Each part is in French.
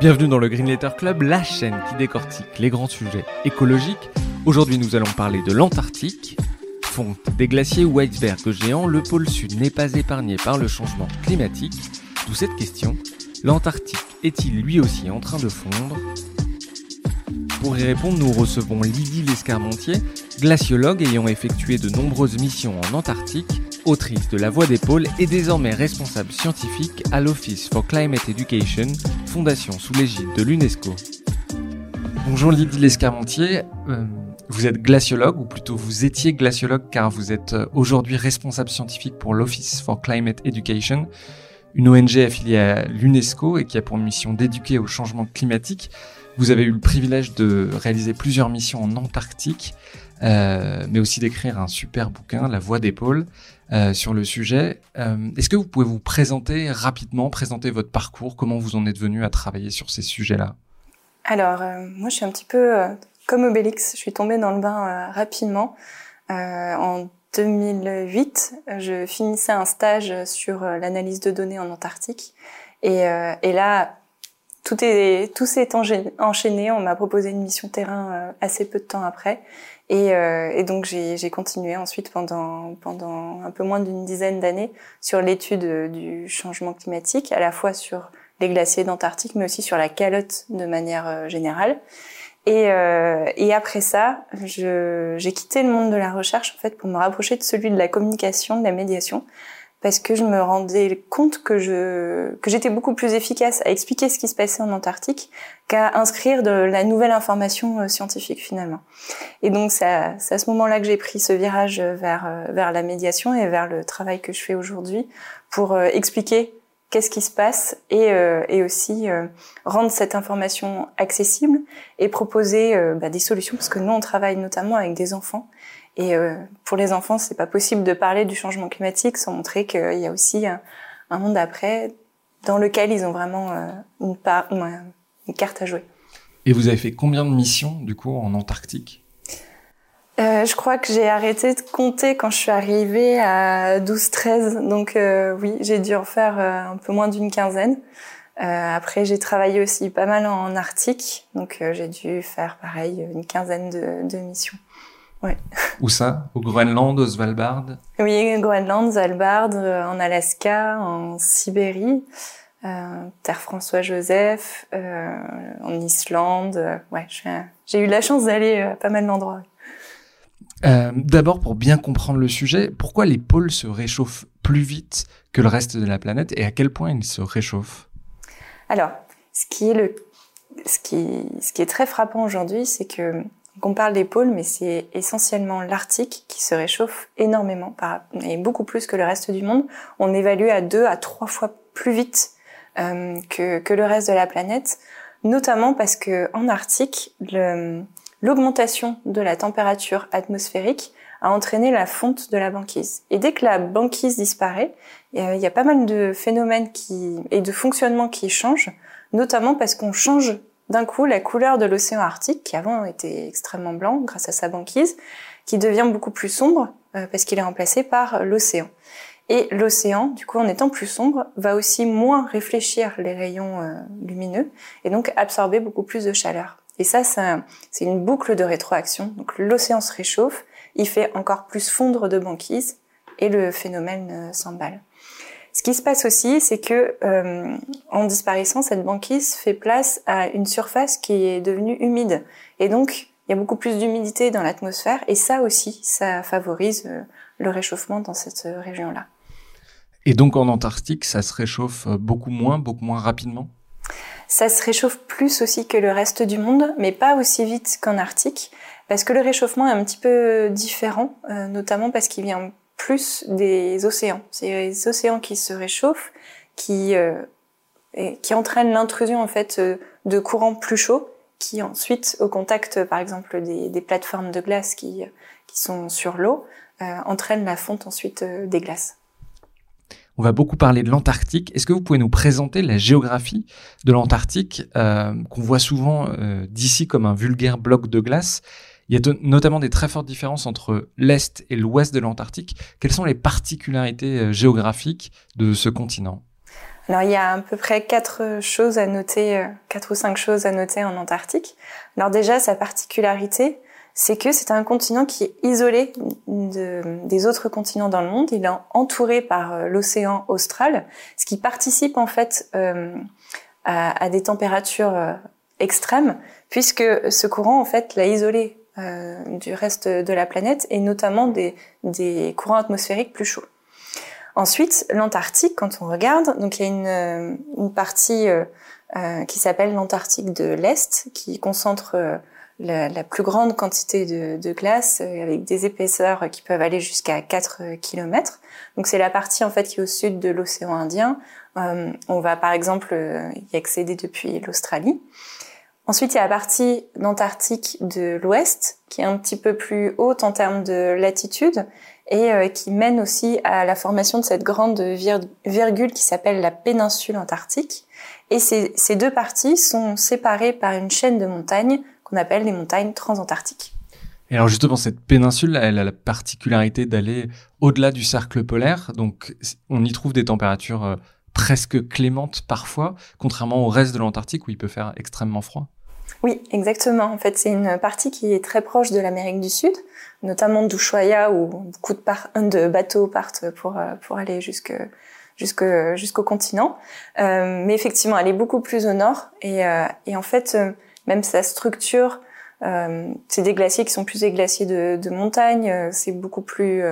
Bienvenue dans le Green Letter Club, la chaîne qui décortique les grands sujets écologiques. Aujourd'hui, nous allons parler de l'Antarctique. Fonte des glaciers ou icebergs géants, le pôle sud n'est pas épargné par le changement climatique. D'où cette question l'Antarctique est-il lui aussi en train de fondre? Pour y répondre, nous recevons Lydie Lescarmontier, glaciologue ayant effectué de nombreuses missions en Antarctique autrice de La Voix des pôles et désormais responsable scientifique à l'Office for Climate Education, fondation sous l'égide de l'UNESCO. Bonjour Lydie Lescarmontier, euh, vous êtes glaciologue, ou plutôt vous étiez glaciologue car vous êtes euh, aujourd'hui responsable scientifique pour l'Office for Climate Education, une ONG affiliée à l'UNESCO et qui a pour mission d'éduquer au changement climatique. Vous avez eu le privilège de réaliser plusieurs missions en Antarctique, euh, mais aussi d'écrire un super bouquin, La Voix des pôles. Euh, sur le sujet. Euh, est-ce que vous pouvez vous présenter rapidement, présenter votre parcours, comment vous en êtes venu à travailler sur ces sujets-là? Alors, euh, moi, je suis un petit peu comme Obélix. Je suis tombée dans le bain rapidement. en 2008, je finissais un stage sur l'analyse de données en Antarctique. Et, et là, tout est tout s'est enchaîné. On m'a proposé une mission terrain assez peu de temps après. Et, euh, et donc j'ai continué ensuite pendant, pendant un peu moins d'une dizaine d'années sur l'étude du changement climatique, à la fois sur les glaciers d'Antarctique, mais aussi sur la calotte de manière euh, générale. Et, euh, et après ça, j'ai quitté le monde de la recherche en fait pour me rapprocher de celui de la communication, de la médiation, parce que je me rendais compte que je que j'étais beaucoup plus efficace à expliquer ce qui se passait en Antarctique qu'à inscrire de la nouvelle information euh, scientifique finalement. Et donc c'est à, ce moment-là que j'ai pris ce virage vers euh, vers la médiation et vers le travail que je fais aujourd'hui pour euh, expliquer qu'est-ce qui se passe et, et aussi rendre cette information accessible et proposer bah, des solutions parce que nous on travaille notamment avec des enfants et euh, pour les enfants, c'est pas possible de parler du changement climatique sans montrer qu'il y a aussi un, monde après dans lequel ils ont vraiment euh, une, part, une carte à jouer. Et vous avez fait combien de missions du coup en Antarctique? Euh, je crois que j'ai arrêté de compter quand je suis arrivée à 12-13. Donc euh, oui, j'ai dû en faire un peu moins d'une quinzaine. Après, j'ai travaillé aussi pas mal en Arctique. Donc j'ai dû faire pareil, une quinzaine de, de missions. Ouais. Où ça? Au Groenland, au Svalbard? Oui, Groenland, Svalbard, euh, en Alaska, en Sibérie, euh, Terre François-Joseph, euh, en Islande. Ouais, j'ai eu la chance d'aller à pas mal d'endroits. D'abord, pour bien comprendre le sujet, pourquoi les pôles se réchauffent plus vite que le reste de la planète et à quel point ils se réchauffent? Alors, ce qui est le, ce qui, ce qui est très frappant aujourd'hui, c'est que on parle des pôles, mais c'est essentiellement l'Arctique qui se réchauffe énormément, et beaucoup plus que le reste du monde. On évalue à deux à trois fois plus vite euh, que, le reste de la planète, notamment parce que en Arctique, l'augmentation de la température atmosphérique a entraîné la fonte de la banquise. Et dès que la banquise disparaît, il y a pas mal de phénomènes et de fonctionnements qui changent, notamment parce qu'on change d'un coup la couleur de l'océan Arctique, qui avant était extrêmement blanc grâce à sa banquise, qui devient beaucoup plus sombre euh, parce qu'il est remplacé par l'océan. Et l'océan, du coup, en étant plus sombre, va aussi moins réfléchir les rayons euh, lumineux et donc absorber beaucoup plus de chaleur. Et ça, c'est une boucle de rétroaction. Donc l'océan se réchauffe, il fait encore plus fondre de banquise et le phénomène euh, s'emballe. Ce qui se passe aussi, c'est que euh, en disparaissant, cette banquise fait place à une surface qui est devenue humide. Et donc, il y a beaucoup plus d'humidité dans l'atmosphère. Et ça aussi, ça favorise euh, le réchauffement dans cette euh, région-là. Et donc en Antarctique, ça se réchauffe beaucoup moins, beaucoup moins rapidement? Ça se réchauffe plus aussi que le reste du monde, mais pas aussi vite qu'en Arctique, parce que le réchauffement est un petit peu différent, notamment parce qu'il vient plus des océans. C'est les océans qui se réchauffent, qui qui entraîne l'intrusion en fait de courants plus chauds qui ensuite, au contact par exemple des, plateformes de glace qui, qui sont sur l'eau, entraînent la fonte ensuite des glaces. On va beaucoup parler de l'Antarctique. Est-ce que vous pouvez nous présenter la géographie de l'Antarctique euh, qu'on voit souvent euh, d'ici comme un vulgaire bloc de glace? Il y a notamment des très fortes différences entre l'Est et l'Ouest de l'Antarctique. Quelles sont les particularités euh, géographiques de ce continent? Alors il y a à peu près quatre choses à noter, quatre ou cinq choses à noter en Antarctique. Alors déjà sa particularité, c'est que c'est un continent qui est isolé des autres continents dans le monde. Il est entouré par euh, l'océan austral, ce qui participe en fait euh, à, des températures euh, extrêmes, puisque ce courant en fait l'a isolé du reste de la planète et notamment des, des courants atmosphériques plus chauds. Ensuite, l'Antarctique, quand on regarde, donc il y a une, une partie qui s'appelle l'Antarctique de l'Est, qui concentre la, la, plus grande quantité de, de, glace euh, avec des épaisseurs qui peuvent aller jusqu'à 4 euh, km. Donc c'est la partie en fait qui est au sud de l'océan Indien. Euh, on va par exemple y accéder depuis l'Australie. Ensuite, il y a la partie d'Antarctique de l'ouest qui est un petit peu plus haute en termes de latitude et qui mène aussi à la formation de cette grande virgule qui s'appelle la péninsule antarctique. Et ces, ces deux parties sont séparées par une chaîne de montagnes qu'on appelle les montagnes transantarctiques. Et alors justement, cette péninsule, elle a la particularité d'aller au-delà du cercle polaire, donc on y trouve des températures euh, presque clémentes parfois, contrairement au reste de l'Antarctique où il peut faire extrêmement froid. Oui, exactement. En fait, c'est une partie qui est très proche de l'Amérique du Sud, notamment d'Ushuaia où beaucoup de, de, bateaux partent pour, euh, pour aller jusque jusqu'au continent. Euh, mais effectivement, elle est beaucoup plus au nord et, euh, et en fait, euh, même sa structure, euh, c'est des glaciers qui sont plus des glaciers de, de montagne, c'est beaucoup plus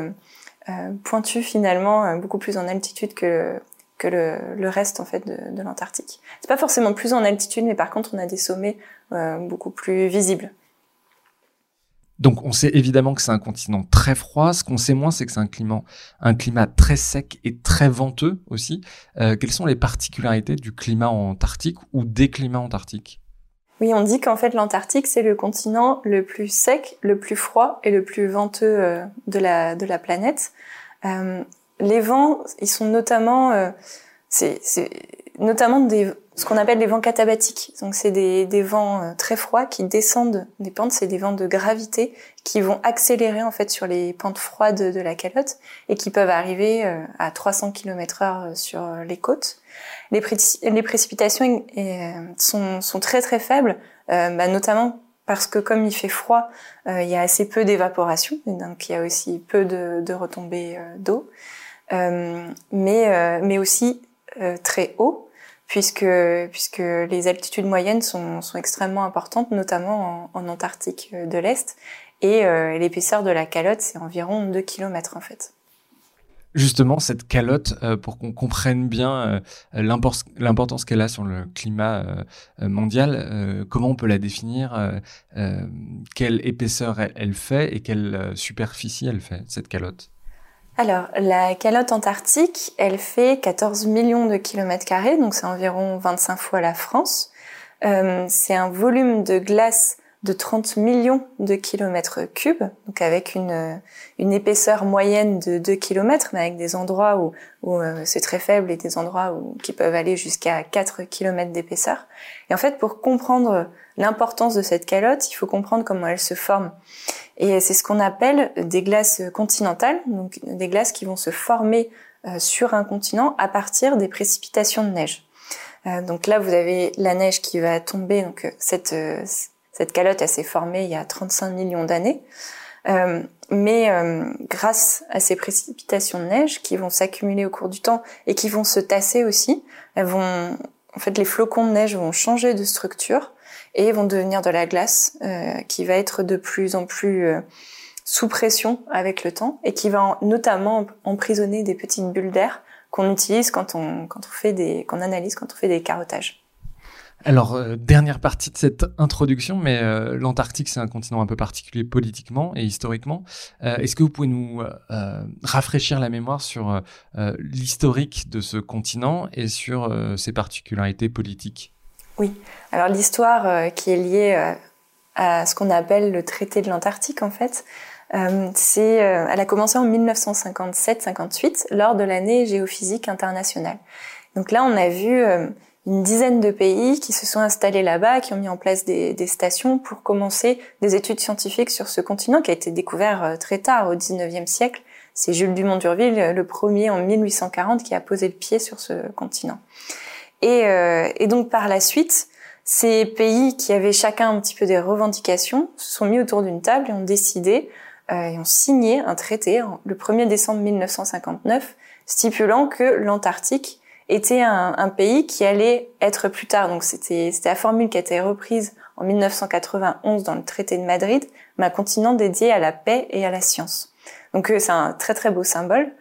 pointu finalement, beaucoup plus en altitude que que le, le reste en fait de, de l'Antarctique. C'est pas forcément plus en altitude, mais par contre on a des sommets beaucoup plus visibles. Donc on sait évidemment que c'est un continent très froid. Ce qu'on sait moins, c'est que c'est un climat, un climat très sec et très venteux aussi. Euh, quelles sont les particularités du climat antarctique ou des climats antarctiques? Oui, on dit qu'en fait l'Antarctique c'est le continent le plus sec, le plus froid et le plus venteux euh, de la de la planète. Euh, les vents, ils sont notamment euh, c'est notamment des ce qu'on appelle des vents catabatiques. Donc c'est des, des vents euh, très froids qui descendent des pentes, c'est des vents de gravité qui vont accélérer en fait sur les pentes froides de la calotte et qui peuvent arriver euh, à 300 km/h sur les côtes. Les, les précipitations sont, sont, très très faibles, euh, bah, notamment parce que comme il fait froid, il y a assez peu d'évaporation, donc il y a aussi peu de, de retombées d'eau, mais mais aussi très haut puisque, puisque les altitudes moyennes sont, extrêmement importantes, notamment en, Antarctique euh, de l'Est. Et euh, l'épaisseur de la calotte, c'est environ 2 km en fait. Justement, cette calotte, euh, pour qu'on comprenne bien l'importance qu'elle a sur le climat mondial, comment on peut la définir Quelle épaisseur elle fait et quelle superficie elle fait, cette calotte? Alors, la calotte antarctique, elle fait 14 millions de kilomètres carrés, donc c'est environ 25 fois la France. Euh, c'est un volume de glace de 30 millions de kilomètres cubes, donc avec une, épaisseur moyenne de 2 kilomètres, mais avec des endroits où, où euh, c'est très faible et des endroits où, qui peuvent aller jusqu'à 4 kilomètres d'épaisseur. Et en fait, pour comprendre l'importance de cette calotte, il faut comprendre comment elle se forme. Et c'est ce qu'on appelle des glaces continentales, donc des glaces qui vont se former euh, sur un continent à partir des précipitations de neige. Euh, donc là, vous avez la neige qui va tomber. Donc euh, cette cette calotte, elle s'est formée il y a 35 millions d'années. mais grâce à ces précipitations de neige qui vont s'accumuler au cours du temps et qui vont se tasser aussi, elles vont, en fait, les flocons de neige vont changer de structure et vont devenir de la glace euh, qui va être de plus en plus euh, sous pression avec le temps et qui va notamment emprisonner des petites bulles d'air qu'on utilise quand on quand on fait des qu'on analyse quand on fait des carottages. Alors, euh, dernière partie de cette introduction, mais l'Antarctique, c'est un continent un peu particulier politiquement et historiquement. Est-ce que vous pouvez nous rafraîchir la mémoire sur l'historique de ce continent et sur ses particularités politiques? Oui, alors l'histoire qui est liée à ce qu'on appelle le traité de l'Antarctique, en fait, c'est, elle a commencé en 1957-58 lors de l'année géophysique internationale. Donc là, on a vu une dizaine de pays qui se sont installés là-bas, qui ont mis en place des, des, stations pour commencer des études scientifiques sur ce continent qui a été découvert euh, très tard, au 19e siècle. C'est Jules Dumont d'Urville, le premier en 1840, qui a posé le pied sur ce continent. Et, euh, et donc par la suite, ces pays qui avaient chacun un petit peu des revendications se sont mis autour d'une table et ont décidé euh, et ont signé un traité le 1er décembre 1959 stipulant que l'Antarctique était un, un, pays qui allait être plus tard, donc c'était la formule qui a été reprise en 1991 dans le traité de Madrid, mais un continent dédié à la paix et à la science. Donc euh, c'est un très très beau symbole.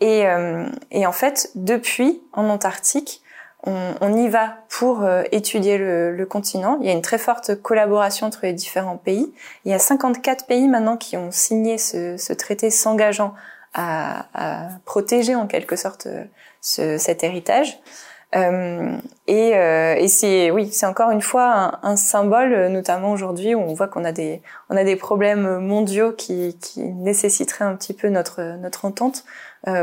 Et, euh, et en fait, depuis, en Antarctique, on, on y va pour euh, étudier le, le, continent. Il y a une très forte collaboration entre les différents pays. Il y a 54 pays maintenant qui ont signé ce, ce traité s'engageant à, à, protéger en quelque sorte ce, cet héritage. Euh, et, euh, et c'est oui, c'est encore une fois un, un symbole, notamment aujourd'hui où on voit qu'on a des on a des problèmes mondiaux qui, qui nécessiteraient un petit peu notre notre entente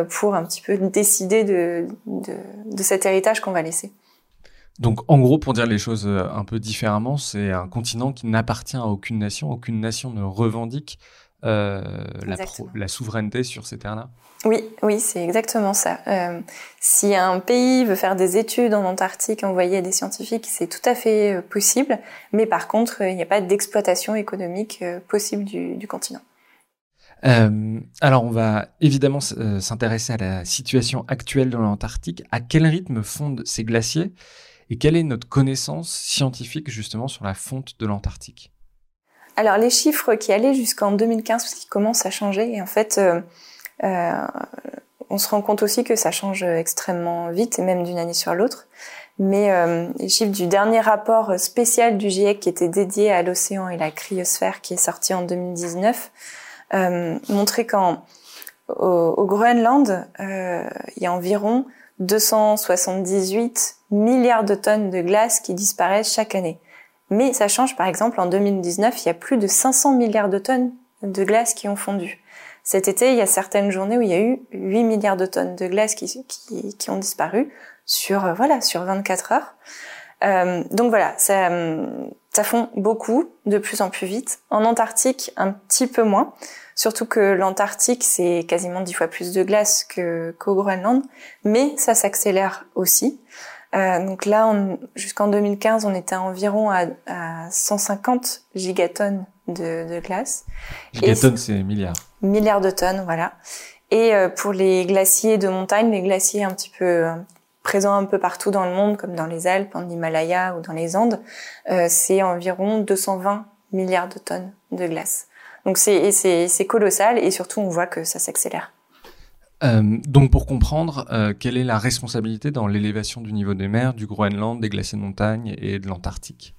pour un petit peu décider de, de, de cet héritage qu'on va laisser. Donc, en gros, pour dire les choses euh, un peu différemment, c'est un continent qui n'appartient à aucune nation. Aucune nation ne revendique euh, la, la, souveraineté sur ces terres-là Oui, oui, c'est exactement ça. Euh, si un pays veut faire des études en Antarctique, envoyer des scientifiques, c'est tout à fait euh, possible, mais par contre, il n'y a pas d'exploitation économique euh, possible du, du continent. Euh, alors, on va évidemment s'intéresser à la situation actuelle dans l'Antarctique. À quel rythme fondent ces glaciers et quelle est notre connaissance scientifique justement sur la fonte de l'Antarctique? Alors les chiffres qui allaient jusqu'en 2015, parce commencent à changer, et en fait, euh, euh, on se rend compte aussi que ça change extrêmement vite, et même d'une année sur l'autre. Mais euh, les chiffres du dernier rapport spécial du GIEC qui était dédié à l'océan et la cryosphère, qui est sorti en 2019, euh, montraient qu'en au, Groenland, euh, il y a environ 278 milliards de tonnes de glace qui disparaissent chaque année. Mais ça change, par exemple, en 2019, il y a plus de 500 milliards de tonnes de glace qui ont fondu. Cet été, il y a certaines journées où il y a eu 8 milliards de tonnes de glace qui, qui, qui ont disparu sur, euh, voilà, sur 24 heures. Euh, donc voilà, ça, ça fond beaucoup, de plus en plus vite. En Antarctique, un petit peu moins. Surtout que l'Antarctique, c'est quasiment 10 fois plus de glace qu'au Groenland. Mais ça s'accélère aussi. Euh, donc là, jusqu'en 2015, on était environ à, à 150 gigatonnes de, de glace. Gigatonnes, c'est milliards. Milliards de tonnes, voilà. Et euh, pour les glaciers de montagne, les glaciers un petit peu présents un peu partout dans le monde, comme dans les Alpes, en Himalaya ou dans les Andes, euh, c'est environ 220 milliards de tonnes de glace. Donc c'est colossal et surtout on voit que ça s'accélère. Euh, donc pour comprendre, euh, quelle est la responsabilité dans l'élévation du niveau des mers, du Groenland, des glaciers de montagne et de l'Antarctique?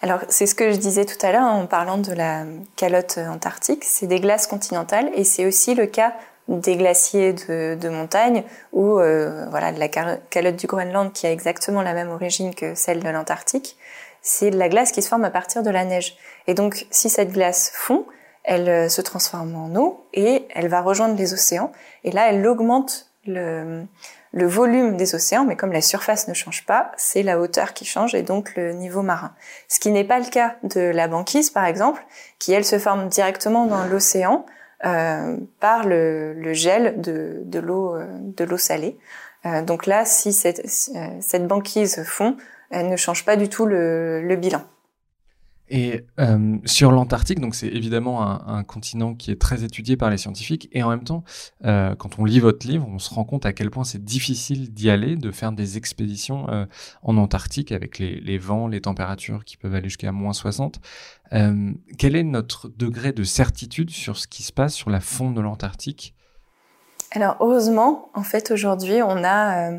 Alors, c'est ce que je disais tout à l'heure en parlant de la calotte antarctique. C'est des glaces continentales et c'est aussi le cas des glaciers de, de montagne ou euh, voilà de la calotte du Groenland qui a exactement la même origine que celle de l'Antarctique. C'est de la glace qui se forme à partir de la neige. Et donc, si cette glace fond, elle euh, se transforme en eau et elle va rejoindre les océans. Et là, elle augmente le, volume des océans, mais comme la surface ne change pas, c'est la hauteur qui change et donc le niveau marin. Ce qui n'est pas le cas de la banquise, par exemple, qui elle se forme directement dans l'océan par le, le, gel de, de l'eau euh, salée. Euh, donc là, si cette, euh, cette banquise fond, elle ne change pas du tout le, le bilan. Et euh, sur l'Antarctique, donc c'est évidemment un, continent qui est très étudié par les scientifiques, et en même temps, euh, quand on lit votre livre, on se rend compte à quel point c'est difficile d'y aller, de faire des expéditions euh, en Antarctique avec les, les, vents, les températures qui peuvent aller jusqu'à moins 60. Euh, quel est notre degré de certitude sur ce qui se passe sur la fonte de l'Antarctique? Alors heureusement, en fait, aujourd'hui, on a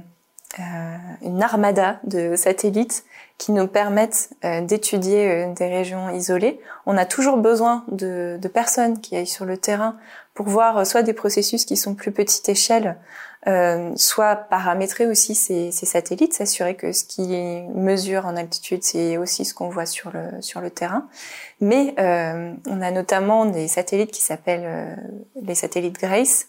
euh, une armada de satellites qui nous permettent d'étudier des régions isolées. On a toujours besoin de, personnes qui aillent sur le terrain pour voir soit des processus qui sont plus petite échelle, euh, soit paramétrer aussi ces, satellites, s'assurer que ce qui mesure en altitude, c'est aussi ce qu'on voit sur le sur le terrain. Mais euh, on a notamment des satellites qui s'appellent euh, les satellites Grace,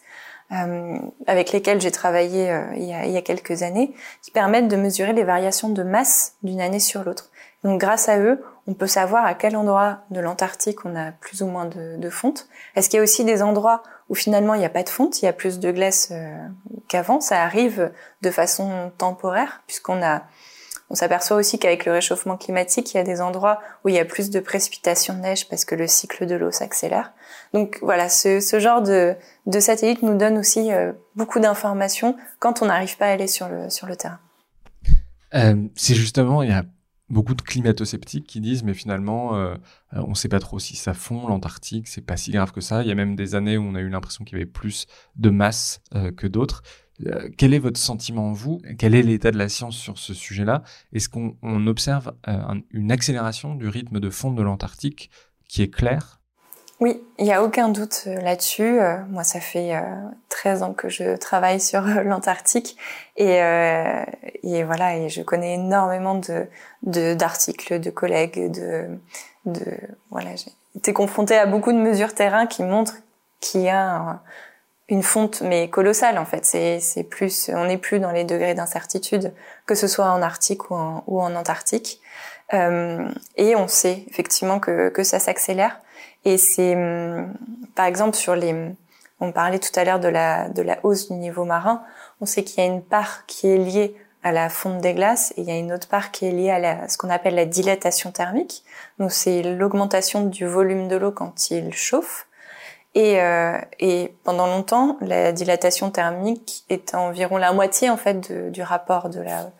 euh, avec lesquels j'ai travaillé euh, il y, a, quelques années, qui permettent de mesurer les variations de masse d'une année sur l'autre. Donc grâce à eux, on peut savoir à quel endroit de l'Antarctique on a plus ou moins de, de fonte. Est-ce qu'il y a aussi des endroits où finalement il n'y a pas de fonte, il y a plus de glace euh, qu'avant? Ça arrive de façon temporaire puisqu'on a on s'aperçoit aussi qu'avec le réchauffement climatique, il y a des endroits où il y a plus de précipitations de neige parce que le cycle de l'eau s'accélère. Donc voilà, ce, genre de, de, satellite nous donne aussi euh, beaucoup d'informations quand on n'arrive pas à aller sur le, terrain. Euh, c'est justement, il y a beaucoup de climato-sceptiques qui disent mais finalement euh, on sait pas trop si ça fond l'Antarctique c'est pas si grave que ça il y a même des années où on a eu l'impression qu'il y avait plus de masse que d'autres euh, quel est votre sentiment vous? Quel est l'état de la science sur ce sujet-là? Est-ce qu'on observe une accélération du rythme de fonte de l'Antarctique qui est clair oui, il n'y a aucun doute euh, là-dessus. Euh, moi, ça fait 13 euh, ans que je travaille sur l'Antarctique et, voilà, et je connais énormément d'articles, de, collègues, de, voilà, j'ai été confrontée à beaucoup de mesures terrain qui montrent qu'il y a une fonte mais colossale en fait. C'est plus, on n'est plus dans les degrés d'incertitude que ce soit en Arctique ou en, ou en Antarctique. et on sait effectivement que que ça s'accélère. Et c'est, hum, par exemple, sur les, on parlait tout à l'heure de la, de la hausse du niveau marin. On sait qu'il y a une part qui est liée à la fonte des glaces et il y a une autre part qui est liée à, la, ce qu'on appelle la dilatation thermique. Donc c'est l'augmentation du volume de l'eau quand il chauffe. Et, euh, et, pendant longtemps, la dilatation thermique est environ la moitié en fait du rapport de la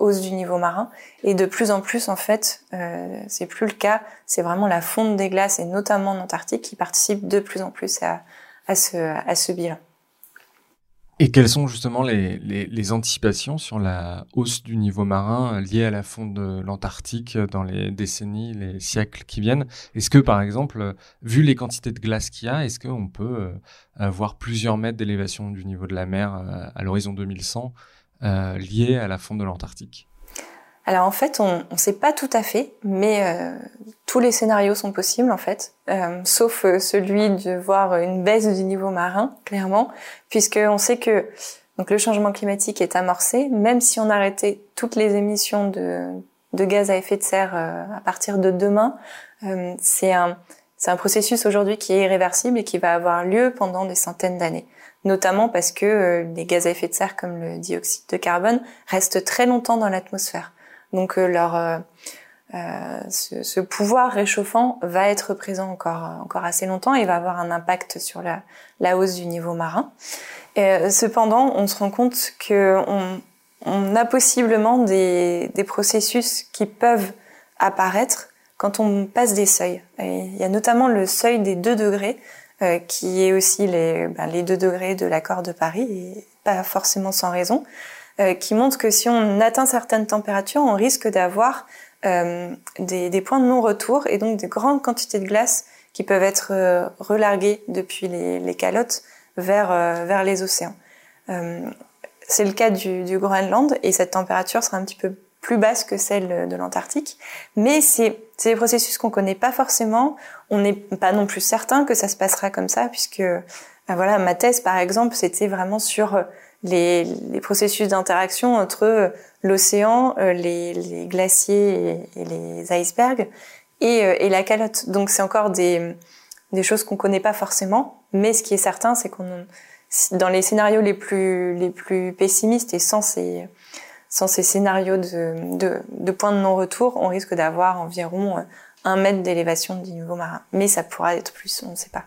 hausse du niveau marin. Et de plus en plus, en fait, euh, c'est plus le cas. C'est vraiment la fonte des glaces, et notamment en Antarctique, qui participe de plus en plus à, ce, à ce bilan. Et quelles sont justement les, les, anticipations sur la hausse du niveau marin liée à la fonte de l'Antarctique dans les décennies, les siècles qui viennent? Est-ce que, par exemple, vu les quantités de glace qu'il y a, est-ce qu'on peut euh, avoir plusieurs mètres d'élévation du niveau de la mer euh, à l'horizon 2100 euh, liées à la fonte de l'Antarctique? Alors en fait, on ne sait pas tout à fait, mais euh, tous les scénarios sont possibles en fait, euh, sauf euh, celui de voir une baisse du niveau marin, clairement, puisque on sait que donc le changement climatique est amorcé, même si on arrêtait toutes les émissions de, gaz à effet de serre à partir de demain, c'est un un processus aujourd'hui qui est irréversible et qui va avoir lieu pendant des centaines d'années. Notamment parce que euh, les gaz à effet de serre comme le dioxyde de carbone restent très longtemps dans l'atmosphère. Donc euh, leur euh, ce, ce, pouvoir réchauffant va être présent encore encore assez longtemps et va avoir un impact sur la, la hausse du niveau marin. Cependant, on se rend compte que on, on a possiblement des, des processus qui peuvent apparaître quand on passe des seuils. Il y a notamment le seuil des 2 degrés euh, qui est aussi les, ben, les 2 degrés de l'accord de Paris, et pas forcément sans raison, euh, qui montre que si on atteint certaines températures, on risque d'avoir euh, des, points de non-retour et donc de grandes quantités de glace qui peuvent être euh, relarguées depuis les, calottes vers, les océans. C'est le cas du, du Groenland et cette température sera un petit peu plus basse que celle de l'Antarctique. Mais c'est des processus qu'on connaît pas forcément. On n'est pas non plus certain que ça se passera comme ça, puisque ben voilà, ma thèse par exemple, c'était vraiment sur les, les processus d'interaction entre l'océan, euh, les, les, glaciers et, les icebergs et, euh, et la calotte. Donc c'est encore des, des choses qu'on connaît pas forcément. Mais ce qui est certain, c'est qu'on dans les scénarios les plus les plus pessimistes et sans ces sans ces scénarios de, de, de points de non-retour, on risque d'avoir environ euh, un mètre d'élévation du niveau marin. Mais ça pourra être plus, on ne sait pas.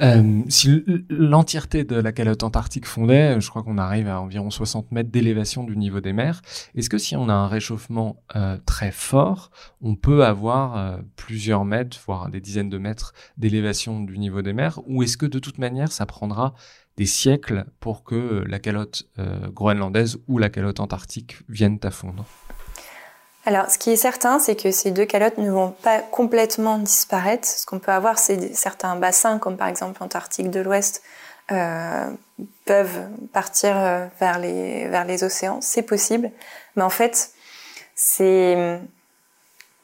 Euh, si l'entièreté de la calotte antarctique fondait, je crois qu'on arrive à environ 60 mètres d'élévation du niveau des mers. Est-ce que si on a un réchauffement euh, très fort, on peut avoir euh, plusieurs mètres, voire des dizaines de mètres d'élévation du niveau des mers, ou est-ce que de toute manière ça prendra des siècles pour que la calotte groenlandaise ou la calotte antarctique viennent à fondre? Alors, ce qui est certain, c'est que ces deux calottes ne vont pas complètement disparaître. Ce qu'on peut avoir, c'est certains bassins, comme par exemple l'Antarctique de l'Ouest, euh, peuvent partir euh, vers les, océans. C'est possible. Mais en fait, c'est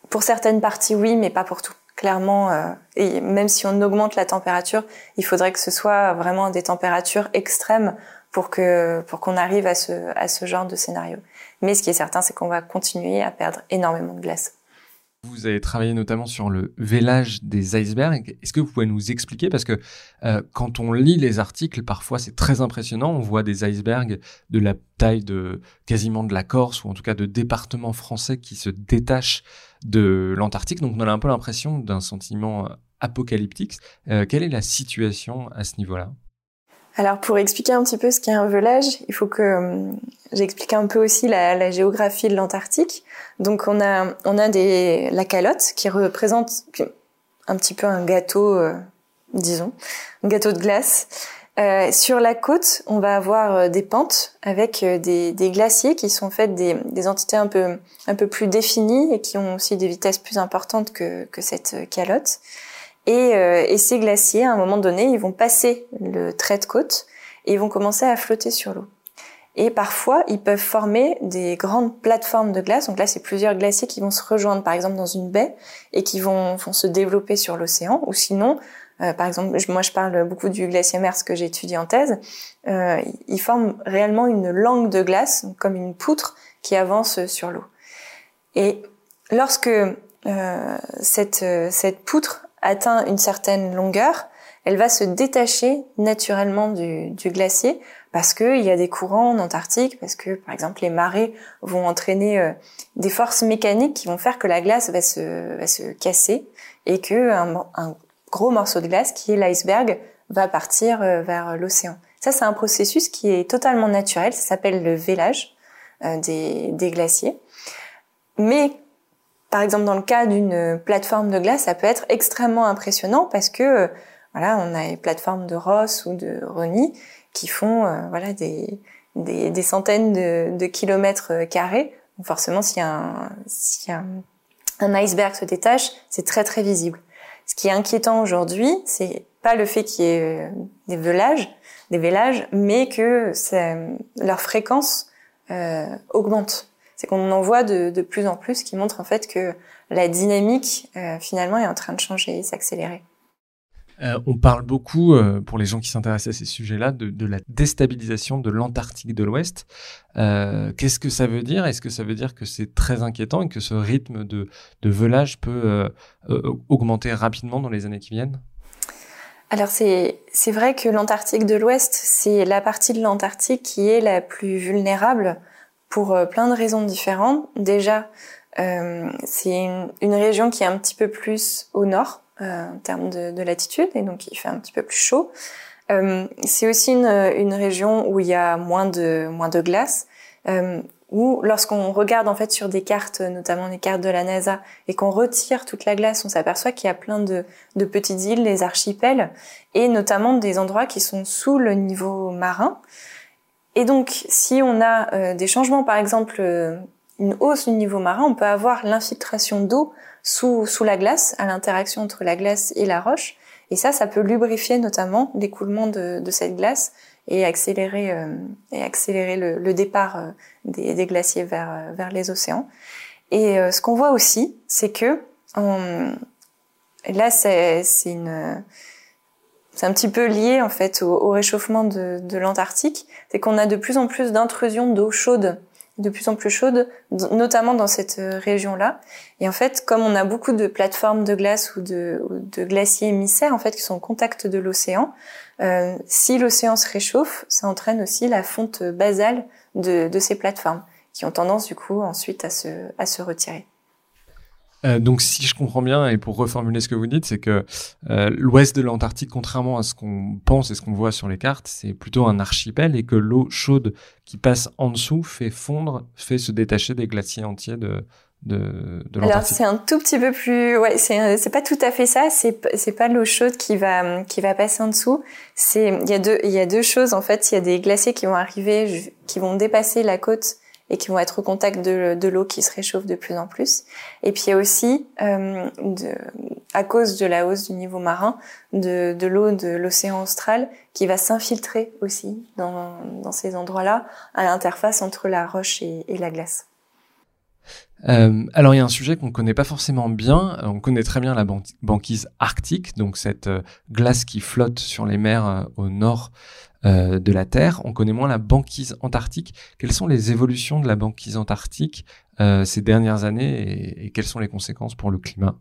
pour certaines parties, oui, mais pas pour tout. Clairement, euh, même si on augmente la température, il faudrait que ce soit vraiment des températures extrêmes pour que pour qu'on arrive à ce à ce genre de scénario. Mais ce qui est certain, c'est qu'on va continuer à perdre énormément de glace. Vous avez travaillé notamment sur le vélage des icebergs. Est-ce que vous pouvez nous expliquer? Parce que euh, quand on lit les articles, parfois c'est très impressionnant. On voit des icebergs de la taille de quasiment de la Corse ou en tout cas de départements français qui se détachent de l'Antarctique. Donc on a un peu l'impression d'un sentiment euh, apocalyptique. Euh, quelle est la situation à ce niveau-là? Alors pour expliquer un petit peu ce qu'est un velage, il faut que euh, j'explique un peu aussi la, géographie de l'Antarctique. Donc on a on a des la calotte qui représente un petit peu un gâteau, euh, disons, un gâteau de glace. Euh, sur la côte, on va avoir des pentes avec des, des, glaciers qui sont faites des, des, entités un peu un peu plus définies et qui ont aussi des vitesses plus importantes que, que cette calotte. Et, euh, et, ces glaciers, à un moment donné, ils vont passer le trait de côte et ils vont commencer à flotter sur l'eau. Et parfois, ils peuvent former des grandes plateformes de glace. Donc là, c'est plusieurs glaciers qui vont se rejoindre, par exemple, dans une baie et qui vont, se développer sur l'océan. Ou sinon, euh, par exemple, moi, je parle beaucoup du glacier Merce que j'ai étudié en thèse. Euh, il forme réellement une langue de glace, comme une poutre qui avance sur l'eau. Et lorsque euh, cette, cette poutre atteint une certaine longueur, elle va se détacher naturellement du, glacier parce qu'il y a des courants en Antarctique, parce que par exemple les marées vont entraîner euh, des forces mécaniques qui vont faire que la glace va se, va se casser et que un, un gros morceau de glace qui est l'iceberg va partir euh, vers l'océan. Ça c'est un processus qui est totalement naturel, ça s'appelle le vélage euh, des, des glaciers. Mais par exemple, dans le cas d'une plateforme de glace, ça peut être extrêmement impressionnant parce que voilà, on a les plateformes de Ross ou de Rony qui font euh, voilà des, des, des centaines de, de, kilomètres carrés. Donc forcément, a, un, si un, un iceberg se détache, c'est très très visible. Ce qui est inquiétant aujourd'hui, c'est pas le fait qu'il y ait euh, des velages, des vélages, mais que leur fréquence euh, augmente c'est qu'on en voit de, de, plus en plus qui montrent en fait que la dynamique euh, finalement est en train de changer et s'accélérer. Euh, on parle beaucoup, euh, pour les gens qui s'intéressent à ces sujets-là, de, de, la déstabilisation de l'Antarctique de l'Ouest. Euh, Qu'est-ce que ça veut dire? Est-ce que ça veut dire que c'est très inquiétant et que ce rythme de, de velage peut augmenter rapidement dans les années qui viennent? Alors c'est vrai que l'Antarctique de l'Ouest, c'est la partie de l'Antarctique qui est la plus vulnérable pour euh, plein de raisons différentes. Déjà, euh, c'est une, une, région qui est un petit peu plus au nord euh, en termes de, de, latitude et donc il fait un petit peu plus chaud. Euh, c'est aussi une, une, région où il y a moins de moins de glace. Euh, où lorsqu'on regarde en fait sur des cartes, notamment les cartes de la NASA, et qu'on retire toute la glace, on s'aperçoit qu'il y a plein de, de, petites îles, des archipels, et notamment des endroits qui sont sous le niveau marin. Et donc, si on a euh, des changements, par exemple, euh, une hausse du niveau marin, on peut avoir l'infiltration d'eau sous, sous la glace, à l'interaction entre la glace et la roche. Et ça, ça peut lubrifier notamment l'écoulement de, cette glace et accélérer, euh, et accélérer le, départ des, glaciers vers, vers les océans. Et ce qu'on voit aussi, c'est que là, c'est une c'est un petit peu lié en fait au, au réchauffement de, l'Antarctique, c'est qu'on a de plus en plus d'intrusions d'eau chaude, de plus en plus chaude, notamment dans cette euh, région-là. Et en fait, comme on a beaucoup de plateformes de glace ou de, glaciers émissaires en fait qui sont au contact de l'océan, euh, si l'océan se réchauffe, ça entraîne aussi la fonte basale de, de ces plateformes, qui ont tendance du coup ensuite à se, à se retirer. Euh, donc, si je comprends bien, et pour reformuler ce que vous dites, c'est que euh, l'ouest de l'Antarctique, contrairement à ce qu'on pense et ce qu'on voit sur les cartes, c'est plutôt un archipel et que l'eau chaude qui passe en dessous fait fondre, fait se détacher des glaciers entiers de, de, de Alors c'est un tout petit peu plus, ouais, c'est pas tout à fait ça. C'est c'est pas l'eau chaude qui va qui va passer en dessous. C'est il y a deux il y a deux choses en fait. Il y a des glaciers qui vont arriver, qui vont dépasser la côte et qui vont être au contact de, de l'eau qui se réchauffe de plus en plus. Et puis il y a aussi, euh, à cause de la hausse du niveau marin, de, l'eau de l'océan austral qui va s'infiltrer aussi dans, dans ces endroits-là, à l'interface entre la roche et, la glace. Euh, alors il y a un sujet qu'on ne connaît pas forcément bien. On connaît très bien la banquise arctique, donc cette euh, glace qui flotte sur les mers au nord euh, de la Terre. On connaît moins la banquise antarctique. Quelles sont les évolutions de la banquise antarctique euh, ces dernières années et, quelles sont les conséquences pour le climat?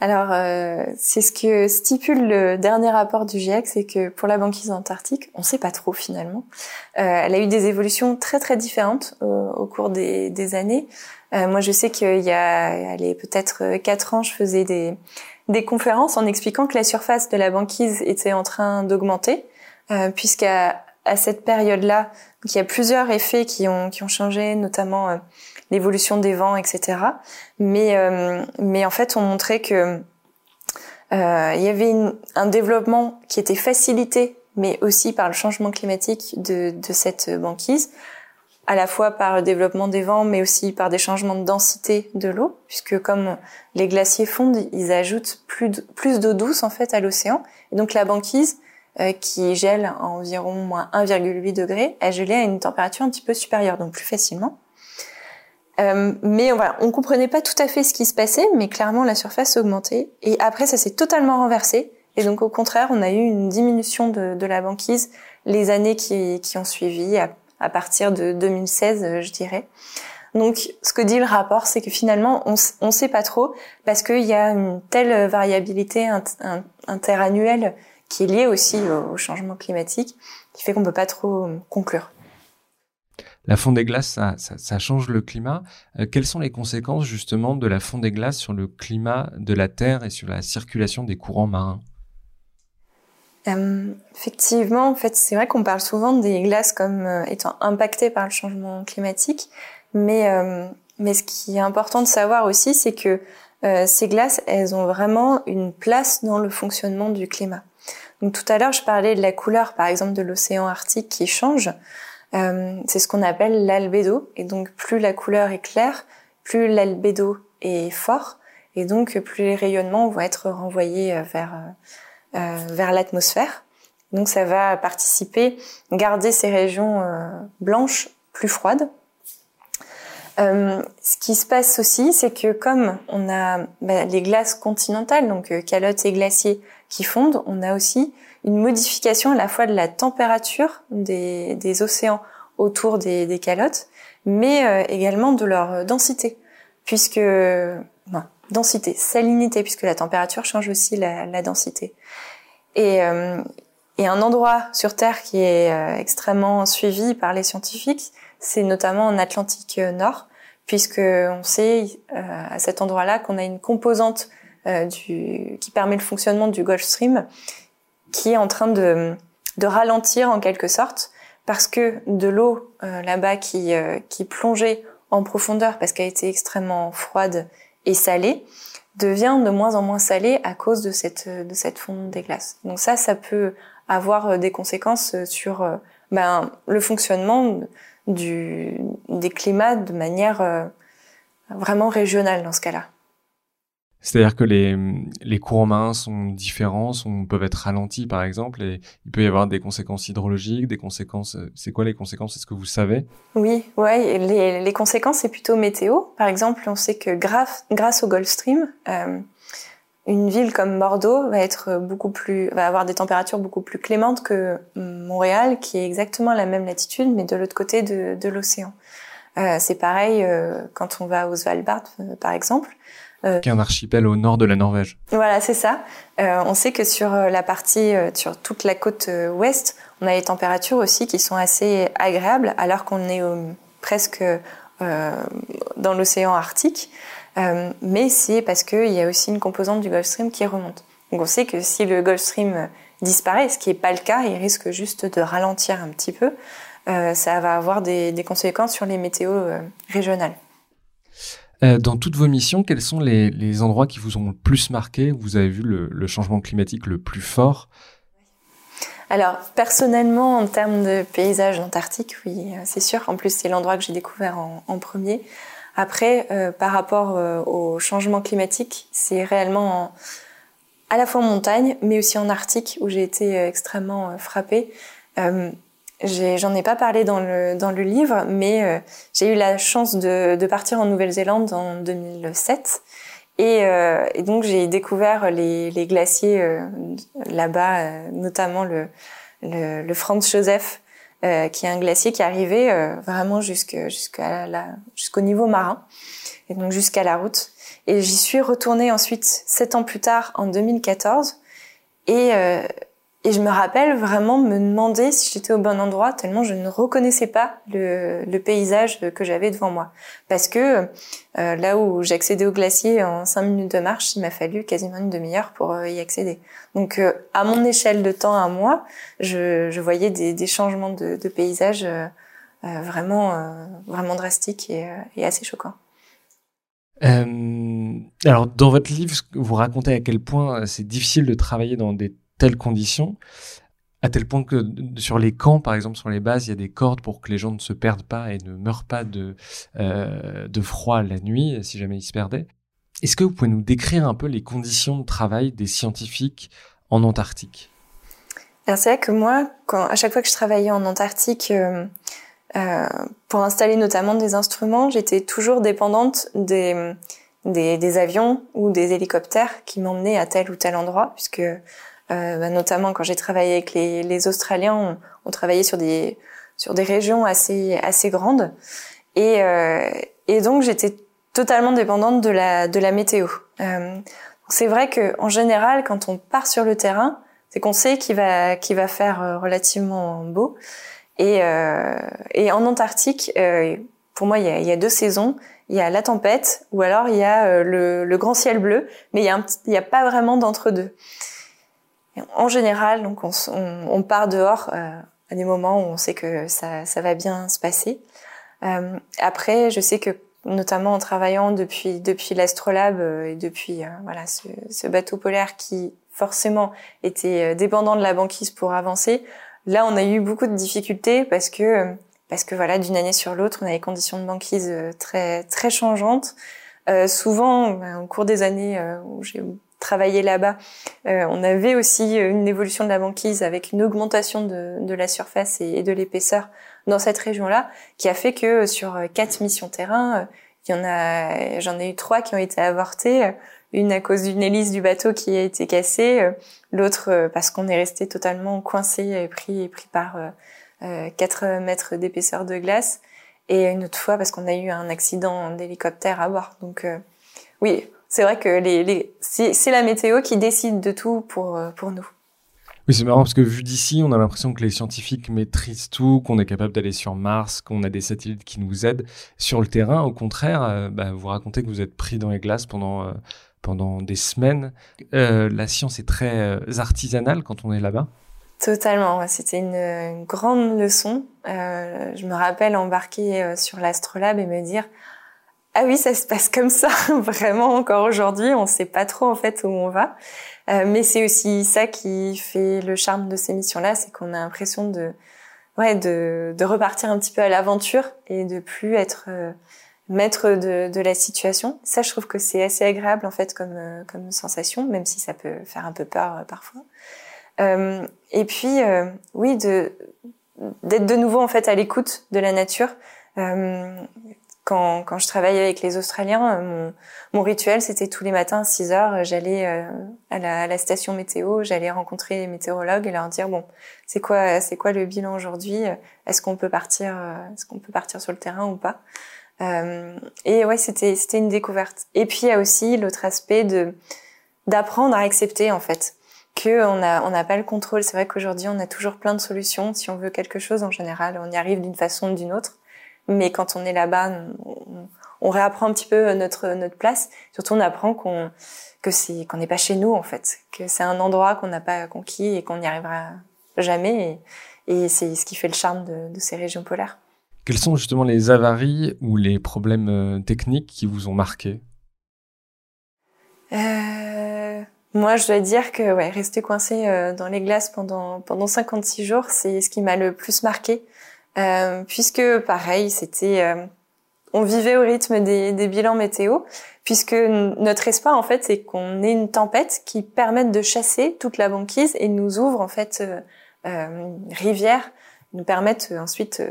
Alors, euh, c'est ce que stipule le dernier rapport du GIEC, c'est que pour la banquise antarctique, on ne sait pas trop finalement. Euh, elle a eu des évolutions très très différentes au, au cours des, des années. Euh, moi, je sais qu'il y a, allez, peut-être quatre ans, je faisais des, des conférences en expliquant que la surface de la banquise était en train d'augmenter euh, puisqu'à à cette période-là, il y a plusieurs effets qui ont qui ont changé, notamment euh, l'évolution des vents, etc. Mais euh, mais en fait, on montrait que euh, il y avait une, un développement qui était facilité, mais aussi par le changement climatique de, de cette banquise, à la fois par le développement des vents, mais aussi par des changements de densité de l'eau, puisque comme les glaciers fondent, ils ajoutent plus d'eau douce en fait à l'océan, et donc la banquise qui gèle à environ moins 1,8 degré, a gelé à une température un petit peu supérieure, donc plus facilement. Euh, mais voilà, on comprenait pas tout à fait ce qui se passait, mais clairement la surface augmentait. Et après, ça s'est totalement renversé. Et donc au contraire, on a eu une diminution de, de la banquise les années qui, qui ont suivi, à, à, partir de 2016, euh, je dirais. Donc, ce que dit le rapport, c'est que finalement, on ne sait pas trop parce qu'il y a une telle variabilité interannuelle qui est lié aussi au changement climatique, qui fait qu'on peut pas trop euh, conclure. La fonte des glaces, ça, ça, ça change le climat. Euh, quelles sont les conséquences justement de la fonte des glaces sur le climat de la Terre et sur la circulation des courants marins? Euh, Effectivement, en fait, c'est vrai qu'on parle souvent des glaces comme euh, étant impactées par le changement climatique, mais mais ce qui est important de savoir aussi, c'est que ces glaces, elles ont vraiment une place dans le fonctionnement du climat. Donc tout à l'heure, je parlais de la couleur, par exemple, de l'océan Arctique qui change. Euh, c'est ce qu'on appelle l'albédo. Et donc plus la couleur est claire, plus l'albédo est fort. Et donc plus les rayonnements vont être renvoyés euh, vers, euh, euh, vers l'atmosphère. Donc ça va participer, garder ces régions euh, blanches plus froides. Euh, ce qui se passe aussi, c'est que comme on a bah, les glaces continentales, donc calottes et glaciers, qui fondent, on a aussi une modification à la fois de la température des, des océans autour des, des, calottes, mais euh, également de leur densité, puisque non, densité, salinité, puisque la température change aussi la, la densité. Et, euh, et, un endroit sur Terre qui est euh, extrêmement suivi par les scientifiques, c'est notamment en Atlantique Nord, puisque on sait à cet endroit-là qu'on a une composante euh, qui permet le fonctionnement du Gulf Stream, qui est en train de, ralentir en quelque sorte, parce que de l'eau euh, là-bas qui, euh, plongeait en profondeur parce qu'elle était extrêmement froide et salée, devient de moins en moins salée à cause de cette, de cette fonte des glaces. Donc ça, ça peut avoir des conséquences sur ben, le fonctionnement du, des climats de manière vraiment régionale dans ce cas-là. C'est-à-dire que les, les courants marins sont différents, sont, peuvent être ralentis par exemple, et il peut y avoir des conséquences hydrologiques, des conséquences. Euh, c'est quoi les conséquences? Est-ce que vous savez? Oui, ouais. Les, les conséquences c'est plutôt météo. Par exemple, on sait que grâce, grâce au Gulf Stream, euh, une ville comme Bordeaux va être beaucoup plus, va avoir des températures beaucoup plus clémentes que Montréal, qui est exactement la même latitude, mais de l'autre côté de, de l'océan. Euh, c'est pareil euh, quand on va au Svalbard, euh, par exemple. Euh, qui est un archipel au nord de la Norvège. Voilà, c'est ça. Euh, on sait que sur la partie, euh, sur toute la côte ouest, on a des températures aussi qui sont assez agréables, alors qu'on est presque dans l'océan Arctique. Mais c'est parce qu'il y a aussi une composante du Gulf Stream qui remonte. Donc on sait que si le Gulf Stream disparaît, ce qui n'est pas le cas, il risque juste de ralentir un petit peu. ça va avoir des, des conséquences sur les météos régionales. Euh, dans toutes vos missions, quels sont les, endroits qui vous ont le plus marqué, où vous avez vu le, changement climatique le plus fort? Alors personnellement, en termes de paysage antarctique, oui, euh, c'est sûr. En plus, c'est l'endroit que j'ai découvert en, premier. Après, euh, par rapport au changement climatique, c'est réellement à la fois en montagne, mais aussi en Arctique, où j'ai été extrêmement frappée. J'en ai, pas parlé dans le, dans le livre, mais euh, j'ai eu la chance de, de partir en Nouvelle-Zélande en 2007. Et, euh, donc j'ai découvert les, glaciers euh, là-bas, euh, notamment le, le, le, Franz Joseph, qui est un glacier qui arrivait vraiment jusqu'à jusqu'au niveau marin, et donc jusqu'à la route. Et j'y suis retournée ensuite sept ans plus tard, en 2014. Et et je me rappelle vraiment me demander si j'étais au bon endroit, tellement je ne reconnaissais pas le, paysage que j'avais devant moi. Parce que euh, là où j'accédais au glacier en cinq minutes de marche, il m'a fallu quasiment une demi-heure pour euh, y accéder. Donc euh, à mon échelle de temps à moi, je, voyais des, changements de, de paysage vraiment, vraiment drastiques et, et assez choquants. alors, dans votre livre, vous racontez à quel point c'est difficile de travailler dans des telles conditions, à tel point que sur les camps, par exemple, sur les bases, il y a des cordes pour que les gens ne se perdent pas et ne meurent pas de, euh, de froid la nuit, si jamais ils se perdaient. Est-ce que vous pouvez nous décrire un peu les conditions de travail des scientifiques en Antarctique? Alors c'est vrai que moi, à chaque fois que je travaillais en Antarctique, euh, euh, pour installer notamment des instruments, j'étais toujours dépendante des, des, avions ou des hélicoptères qui m'emmenaient à tel ou tel endroit, puisque bah, notamment quand j'ai travaillé avec les, les Australiens, on, on, travaillait sur des sur des régions assez assez grandes et euh, et donc j'étais totalement dépendante de la de la météo. Euh, c'est vrai que en général, quand on part sur le terrain, c'est qu'on sait qu'il va qu'il va faire euh, relativement beau. Et, euh, et en Antarctique, euh, pour moi, il y, a, y, a, deux saisons. Il y a la tempête, ou alors il y a le, le grand ciel bleu, mais il y a, il y a pas vraiment d'entre deux. En général, donc on, on, part dehors euh, à des moments où on sait que ça, ça va bien se passer. Euh, après, je sais que notamment en travaillant depuis depuis l'astrolabe euh, et depuis euh, voilà ce, ce, bateau polaire qui forcément était dépendant de la banquise pour avancer. Là, on a eu beaucoup de difficultés parce que parce que voilà d'une année sur l'autre, on a des conditions de banquise très très changeantes. Euh, souvent, ben, au cours des années où j'ai travailler là-bas, euh, on avait aussi une évolution de la banquise avec une augmentation de, de la surface et, de l'épaisseur dans cette région-là, qui a fait que sur quatre missions terrain, euh, il y en a, j'en ai eu trois qui ont été avortées, une à cause d'une hélice du bateau qui a été cassée, euh, l'autre parce qu'on est resté totalement coincé et pris, pris par euh, 4 mètres d'épaisseur de glace, et une autre fois parce qu'on a eu un accident d'hélicoptère à bord. Donc oui, c'est vrai que les, les c'est la météo qui décide de tout pour, euh, pour nous. Oui, c'est marrant parce que vu d'ici, on a l'impression que les scientifiques maîtrisent tout, qu'on est capable d'aller sur Mars, qu'on a des satellites qui nous aident. Sur le terrain, au contraire, euh, bah, vous racontez que vous êtes pris dans les glaces pendant, euh, pendant des semaines. la science est très artisanale quand on est là-bas. Totalement, c'était une, une, grande leçon. je me rappelle embarquer sur l'Astrolabe et me dire ah oui, ça se passe comme ça, vraiment encore aujourd'hui. On ne sait pas trop en fait où on va. Euh, mais c'est aussi ça qui fait le charme de ces missions-là, c'est qu'on a l'impression de, ouais, de, de, repartir un petit peu à l'aventure et de plus être euh, maître de, la situation. Ça, je trouve que c'est assez agréable en fait comme, euh, comme sensation, même si ça peut faire un peu peur parfois. et puis, oui, de d'être de nouveau en fait à l'écoute de la nature. Quand, quand je travaillais avec les Australiens, mon, mon rituel, c'était tous les matins à 6 heures, j'allais euh, à, la, à, la, station météo, j'allais rencontrer les météorologues et leur dire bon, c'est quoi, c'est quoi le bilan aujourd'hui? Est-ce qu'on peut partir, euh, est-ce qu'on peut partir sur le terrain ou pas? Euh, Et ouais, c'était c'était une découverte. Et puis il y a aussi l'autre aspect de d'apprendre à accepter en fait que on a on n'a pas le contrôle. C'est vrai qu'aujourd'hui on a toujours plein de solutions. Si on veut quelque chose, en général, on y arrive d'une façon ou d'une autre. Mais quand on est là-bas, on, on, réapprend un petit peu notre notre place. Surtout, on apprend qu'on que c'est qu'on n'est pas chez nous en fait, que c'est un endroit qu'on n'a pas conquis et qu'on n'y arrivera jamais. Et, et c'est ce qui fait le charme de, de ces régions polaires. Quelles sont justement les avaries ou les problèmes techniques qui vous ont marqué? Moi, je dois dire que ouais, rester coincé euh, dans les glaces pendant pendant 56 jours, c'est ce qui m'a le plus marqué, euh, puisque pareil, c'était euh, on vivait au rythme des, des, bilans météo, puisque notre espoir en fait, c'est qu'on ait une tempête qui permette de chasser toute la banquise et nous ouvre en fait une rivière, nous permette ensuite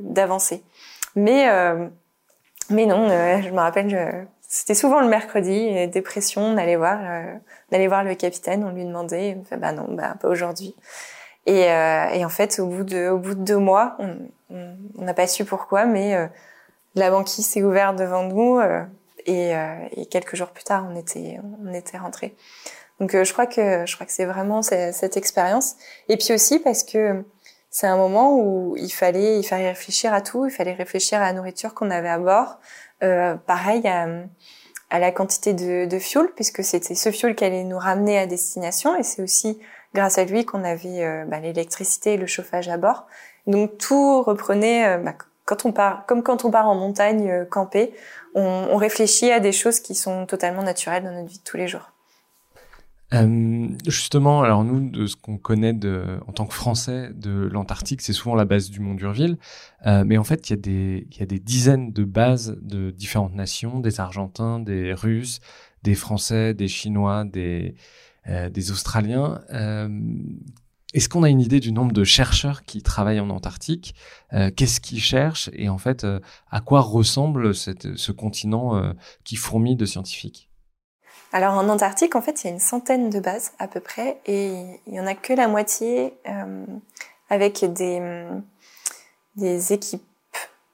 d'avancer. Mais mais non, je me rappelle, c'était souvent le mercredi, dépression, on allait voir d'aller voir le capitaine, on lui demandait, bah non, bah pas aujourd'hui. Et, euh, et, en fait, au bout de, au bout de deux mois, on n'a pas su pourquoi, mais euh, la banquise s'est ouverte devant nous euh, et, euh, et, quelques jours plus tard, on était, on était rentré. Donc je crois que je crois que c'est vraiment cette, expérience. Et puis aussi parce que c'est un moment où il fallait, il fallait réfléchir à tout, il fallait réfléchir à la nourriture qu'on avait à bord. pareil, à, à la quantité de, de fuel, puisque c'était ce fuel qui allait nous ramener à destination, et c'est aussi grâce à lui qu'on avait euh, bah, l'électricité et le chauffage à bord. Donc tout reprenait, euh, bah, quand on part, comme quand on part en montagne euh, camper, on, on réfléchit à des choses qui sont totalement naturelles dans notre vie de tous les jours. Euh, justement, alors nous, de ce qu'on connaît en tant que Français de l'Antarctique, c'est souvent la base du Mont d'Urville. Mais en fait, il y, a des, dizaines de bases de différentes nations, des Argentins, des Russes, des Français, des Chinois, des, des Australiens. Euh, est-ce qu'on a une idée du nombre de chercheurs qui travaillent en Antarctique euh, Qu'est-ce qu'ils cherchent Et en fait, euh, à quoi ressemble cette, ce continent qui fourmille de scientifiques? Alors en Antarctique, en fait, il y a une centaine de bases à peu près, et il y en a que la moitié euh, avec des, des équipes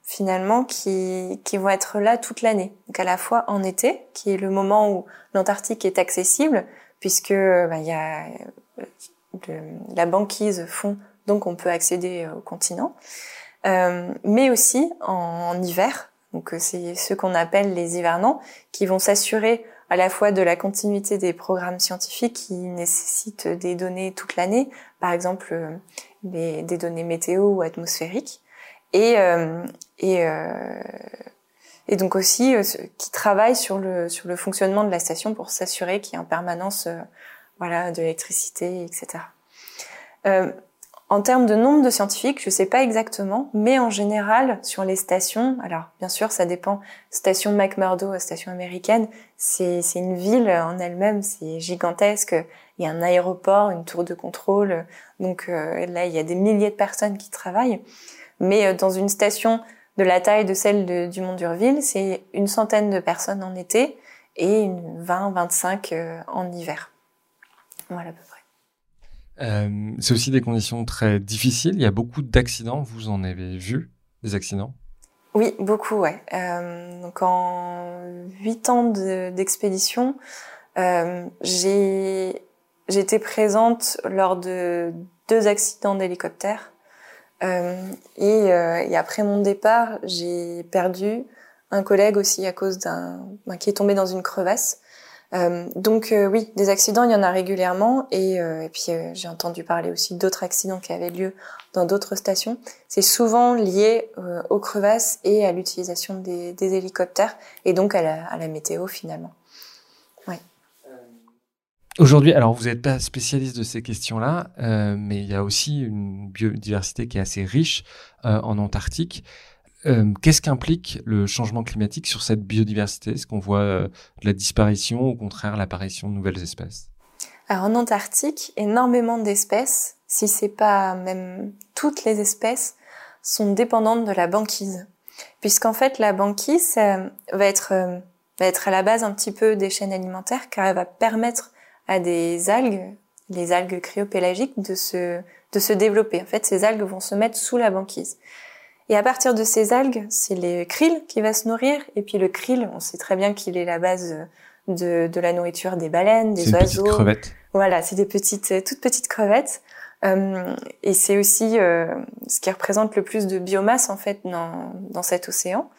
finalement qui, qui vont être là toute l'année. Donc à la fois en été, qui est le moment où l'Antarctique est accessible, puisque bah, il y a de, la banquise fond, donc on peut accéder au continent, euh, mais aussi en, hiver. Donc c'est ceux qu'on appelle les hivernants, qui vont s'assurer à la fois de la continuité des programmes scientifiques qui nécessitent des données toute l'année, par exemple euh, des, des, données météo ou atmosphériques, et, euh, et, euh, et donc aussi euh, qui travaillent sur le, sur le fonctionnement de la station pour s'assurer qu'il y a en permanence euh, voilà, de l'électricité, etc. En termes de nombre de scientifiques, je ne sais pas exactement, mais en général, sur les stations, alors bien sûr, ça dépend. Station McMurdo, station américaine, c'est une ville en elle-même, c'est gigantesque. Il y a un aéroport, une tour de contrôle, donc euh, là, il y a des milliers de personnes qui travaillent. Mais euh, dans une station de la taille de celle du Mont d'Urville, c'est une centaine de personnes en été et 20-25 euh, en hiver. Voilà. Euh, c'est aussi des conditions très difficiles. Il y a beaucoup d'accidents. Vous en avez vu des accidents? Oui, beaucoup, ouais. Euh, donc en huit ans d'expédition, euh, j'ai été présente lors de deux accidents d'hélicoptère. Euh, et, et, après mon départ, j'ai perdu un collègue aussi à cause d'un qui est tombé dans une crevasse. Euh, donc euh, oui, des accidents, il y en a régulièrement. Et, euh, et puis j'ai entendu parler aussi d'autres accidents qui avaient lieu dans d'autres stations. C'est souvent lié aux crevasses et à l'utilisation des, des, hélicoptères et donc à la, à la météo finalement. Aujourd'hui, alors vous n'êtes pas spécialiste de ces questions-là, mais il y a aussi une biodiversité qui est assez riche en Antarctique. Euh, qu'est-ce qu'implique le changement climatique sur cette biodiversité? Est-ce qu'on voit euh, la disparition ou au contraire l'apparition de nouvelles espèces? Alors en Antarctique, énormément d'espèces, si c'est pas même toutes les espèces, sont dépendantes de la banquise. Puisqu'en fait la banquise va être euh, va être à la base un petit peu des chaînes alimentaires car elle va permettre à des algues, les algues cryopélagiques, de se de se développer. En fait, ces algues vont se mettre sous la banquise. Et à partir de ces algues, c'est les krill qui va se nourrir. Et puis le krill, on sait très bien qu'il est la base de, de la nourriture des baleines, des oiseaux. Des crevettes. Voilà, c'est des petites, toutes petites crevettes. Euh, et c'est aussi euh, ce qui représente le plus de biomasse en fait dans, dans cet océan.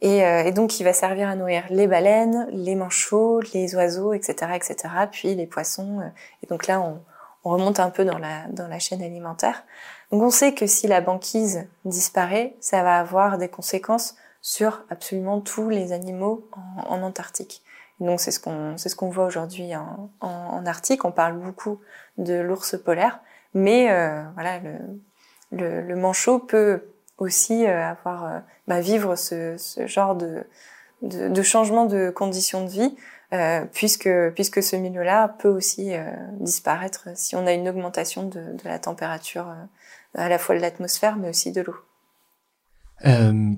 Et, euh, et, donc, il va servir à nourrir les baleines, les manchots, les oiseaux, etc., etc. Puis les poissons. Et donc là, on, on remonte un peu dans la, chaîne alimentaire. Donc on sait que si la banquise disparaît, ça va avoir des conséquences sur absolument tous les animaux en, Antarctique. donc c'est ce qu'on voit aujourd'hui en, en, Arctique. On parle beaucoup de l'ours polaire, mais euh, voilà le, manchot peut aussi euh, avoir euh, bah, vivre ce, ce genre de, de, de changement de conditions de vie euh, puisque puisque ce milieu-là peut aussi euh, disparaître si on a une augmentation de, de la température euh, à la fois de l'atmosphère mais aussi de l'eau.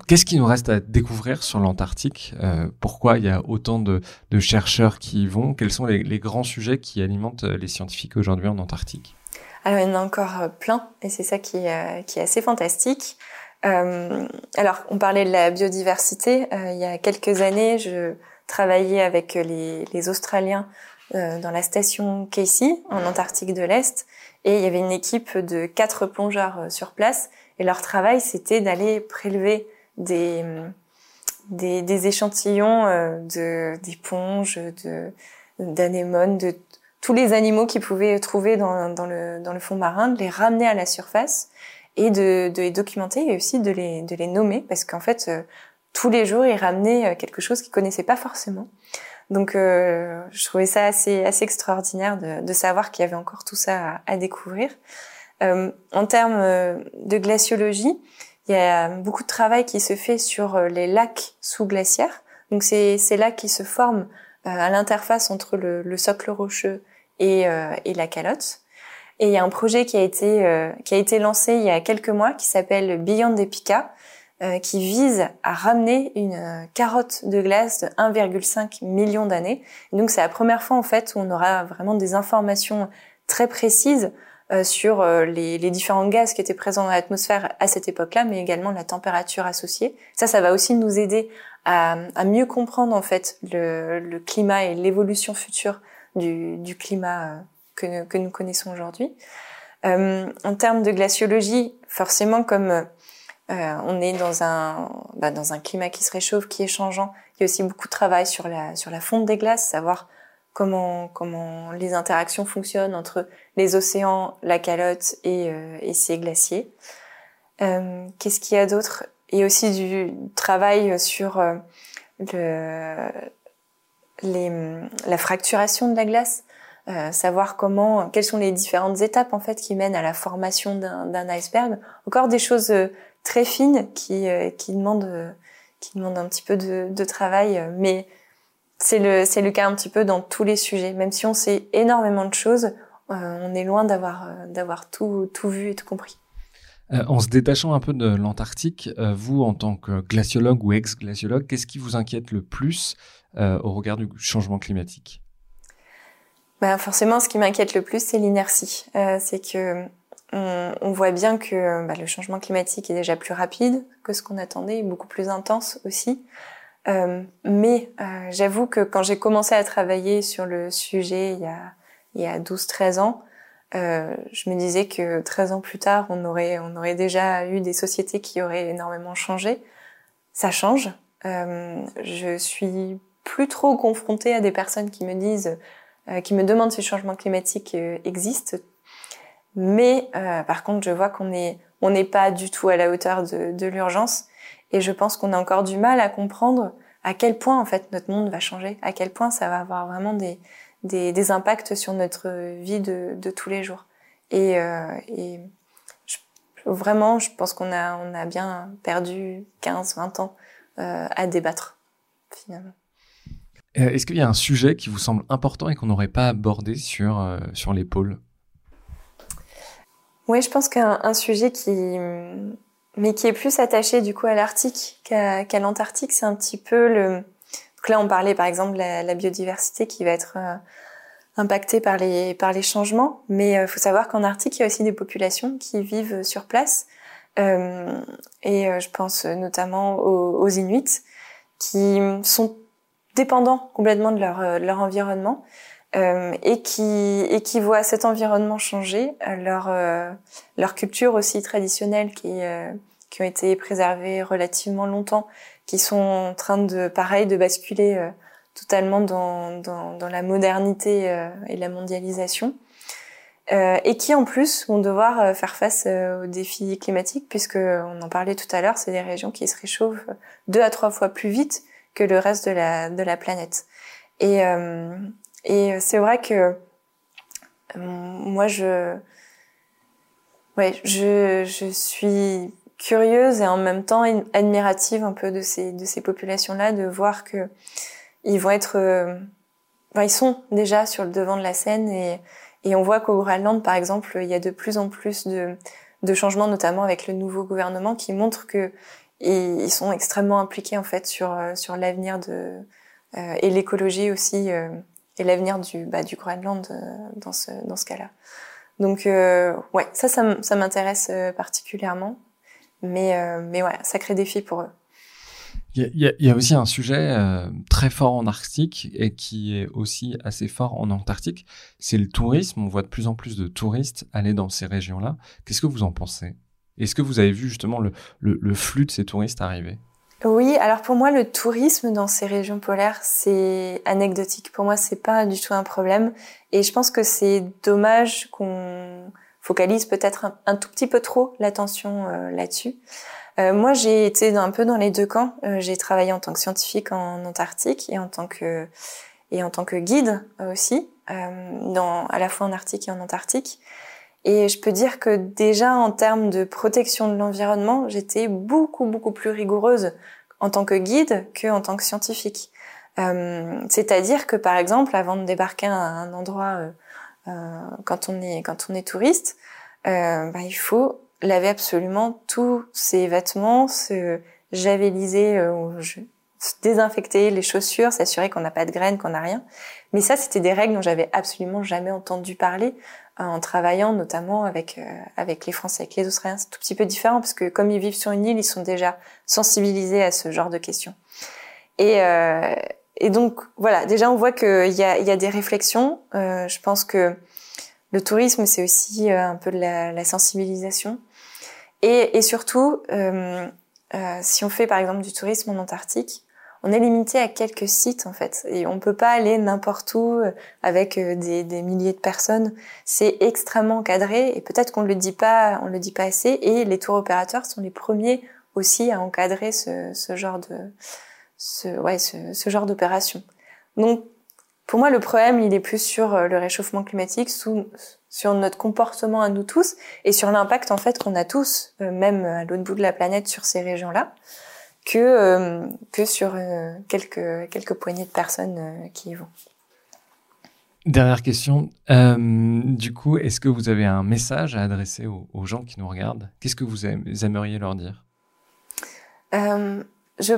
Qu'est-ce qui nous reste à découvrir sur l'Antarctique? Pourquoi il y a autant de, de, chercheurs qui y vont? Quels sont les, les, grands sujets qui alimentent les scientifiques aujourd'hui en Antarctique? Alors il y en a encore plein et c'est ça qui, qui est assez fantastique. Euh, alors, on parlait de la biodiversité. Euh, il y a quelques années, je travaillais avec les, les Australiens euh, dans la station Casey, en Antarctique de l'Est, et il y avait une équipe de quatre plongeurs euh, sur place. Et leur travail, c'était d'aller prélever des, des, des échantillons euh, d'éponges, de d'anémones, de tous les animaux qu'ils pouvaient trouver dans, dans, le, dans le fond marin, de les ramener à la surface et de, de, les documenter et aussi de les, de les nommer parce qu'en fait, euh, tous les jours, ils ramenaient euh, quelque chose qu'ils connaissaient pas forcément. Donc, euh, je trouvais ça assez, assez extraordinaire de, de savoir qu'il y avait encore tout ça à, à découvrir. Euh, en termes de glaciologie, il y a beaucoup de travail qui se fait sur les lacs sous glaciaires. Donc, c'est ces lacs qui se forment à l'interface entre le, le, socle rocheux et, et la calotte. Et il y a un projet qui a été euh, qui a été lancé il y a quelques mois qui s'appelle Beyond Epica, euh, qui vise à ramener une euh, carotte de glace de 1,5 million d'années. Donc c'est la première fois en fait où on aura vraiment des informations très précises euh, sur euh, les, les, différents gaz qui étaient présents dans l'atmosphère à cette époque-là, mais également la température associée. Ça, ça va aussi nous aider à, à mieux comprendre en fait le, le climat et l'évolution future du, du climat que, nous connaissons aujourd'hui. Euh, en termes de glaciologie, forcément, comme euh, on est dans un, bah, dans un climat qui se réchauffe, qui est changeant, il y a aussi beaucoup de travail sur la, sur la fonte des glaces, savoir comment, comment les interactions fonctionnent entre les océans, la calotte et, euh, et ces glaciers. Qu'est-ce qu'il y a d'autre? A aussi du travail sur la fracturation de la glace. Euh, savoir comment, quelles sont les différentes étapes en fait qui mènent à la formation d'un iceberg. Encore des choses euh, très fines qui euh, qui demandent qui un petit peu de, de travail, mais c'est le c'est le cas un petit peu dans tous les sujets. Même si on sait énormément de choses, on est loin d'avoir d'avoir tout tout vu et tout compris. en se détachant un peu de l'Antarctique, vous, en tant que glaciologue ou ex-glaciologue, qu'est-ce qui vous inquiète le plus au regard du changement climatique? Bah forcément, ce qui m'inquiète le plus, c'est l'inertie. Euh, c'est que on, on, voit bien que bah, le changement climatique est déjà plus rapide que ce qu'on attendait, beaucoup plus intense aussi. Euh, mais euh, j'avoue que quand j'ai commencé à travailler sur le sujet il y a, il y a 12-13 ans, euh, je me disais que 13 ans plus tard, on aurait, on aurait déjà eu des sociétés qui auraient énormément changé. Ça change. Euh, je suis plus trop confrontée à des personnes qui me disent qui me demandent si le changement climatique euh, existe. Mais euh, par contre, je vois qu'on est on n'est pas du tout à la hauteur de, l'urgence et je pense qu'on a encore du mal à comprendre à quel point en fait notre monde va changer, à quel point ça va avoir vraiment des, des, impacts sur notre vie de, de tous les jours. Et, euh, vraiment, je pense qu'on a, on a bien perdu 15-20 ans euh, à débattre finalement. Euh, est-ce qu'il y a un sujet qui vous semble important et qu'on n'aurait pas abordé sur, euh, sur l'épaule? Oui, je pense qu'un sujet qui, mais qui est plus attaché du coup à l'Arctique qu'à l'Antarctique, c'est un petit peu le. Là, on parlait par exemple de la, biodiversité qui va être euh, impactée par les par les changements, mais il faut savoir qu'en Arctique, il y a aussi des populations qui vivent sur place, et je pense notamment aux Inuits, qui sont dépendants complètement de leur, euh, environnement euh, et qui voient cet environnement changer, euh, leur culture aussi traditionnelle qui ont été préservées relativement longtemps, qui sont en train de pareil de basculer totalement dans, dans, dans la modernité et la mondialisation. et qui en plus vont devoir faire face aux défis climatiques, puisque on en parlait tout à l'heure, c'est des régions qui se réchauffent deux à trois fois plus vite que le reste de la de la planète. Et et c'est vrai que moi je ouais je je suis curieuse et en même temps admirative un peu de ces de ces populations là de voir que ils vont être euh, ils sont déjà sur le devant de la scène et et on voit qu'au Groenland par exemple il y a de plus en plus de de changements notamment avec le nouveau gouvernement qui montre que ils sont extrêmement impliqués en fait sur euh, sur l'avenir de euh, et l'écologie aussi euh, et l'avenir du bah, du Groenland dans ce dans ce cas-là. Donc ouais, ça ça m'intéresse particulièrement. Mais, mais ouais, sacré défi pour eux. Il y, a, il y a, aussi un sujet euh, très fort en Arctique et qui est aussi assez fort en Antarctique, c'est le tourisme. On voit de plus en plus de touristes aller dans ces régions-là. Qu'est-ce que vous en pensez? Est-ce que vous avez vu justement le, flux de ces touristes arriver? Oui, alors pour moi, le tourisme dans ces régions polaires, c'est anecdotique. Pour moi, c'est pas du tout un problème. Et je pense que c'est dommage qu'on focalise peut-être un, tout petit peu trop l'attention euh, là-dessus. Euh, moi, j'ai été un peu dans les deux camps. Euh, j'ai travaillé en tant que scientifique en Antarctique et en tant que guide aussi, à la fois en Arctique et en Antarctique. Et je peux dire que déjà en termes de protection de l'environnement, j'étais beaucoup beaucoup plus rigoureuse en tant que guide que en tant que scientifique. C'est-à-dire que par exemple, avant de débarquer à un endroit euh, quand on est quand on est touriste, euh, bah, il faut laver absolument tous ses vêtements, se javeliser, euh, désinfecter les chaussures, s'assurer qu'on n'a pas de graines, qu'on n'a rien. Mais ça, c'était des règles dont j'avais absolument jamais entendu parler en travaillant notamment avec avec les Français, avec les Australiens. C'est tout petit peu différent parce que comme ils vivent sur une île, ils sont déjà sensibilisés à ce genre de questions. Et euh, et donc voilà, déjà on voit qu'il y a, il y a des réflexions. Euh, je pense que le tourisme c'est aussi euh, un peu de la, la sensibilisation. Et, et surtout, euh, euh, si on fait par exemple du tourisme en Antarctique, on est limité à quelques sites en fait, et on peut pas aller n'importe où euh, avec euh, des, des, milliers de personnes. C'est extrêmement encadré et peut-être qu'on le dit pas, on le dit pas assez. Et les tours opérateurs sont les premiers aussi à encadrer ce, ce genre de ce, ouais, ce, ce genre d'opération. Donc, pour moi, le problème, il est plus sur euh, le réchauffement climatique, sous, sur notre comportement à nous tous, et sur l'impact en fait qu'on a tous, même à l'autre bout de la planète, sur ces régions-là, que euh, que sur quelques quelques poignées de personnes qui y vont. Dernière question. du coup, est-ce que vous avez un message à adresser aux, aux gens qui nous regardent? Qu'est-ce que vous aimeriez leur dire? Je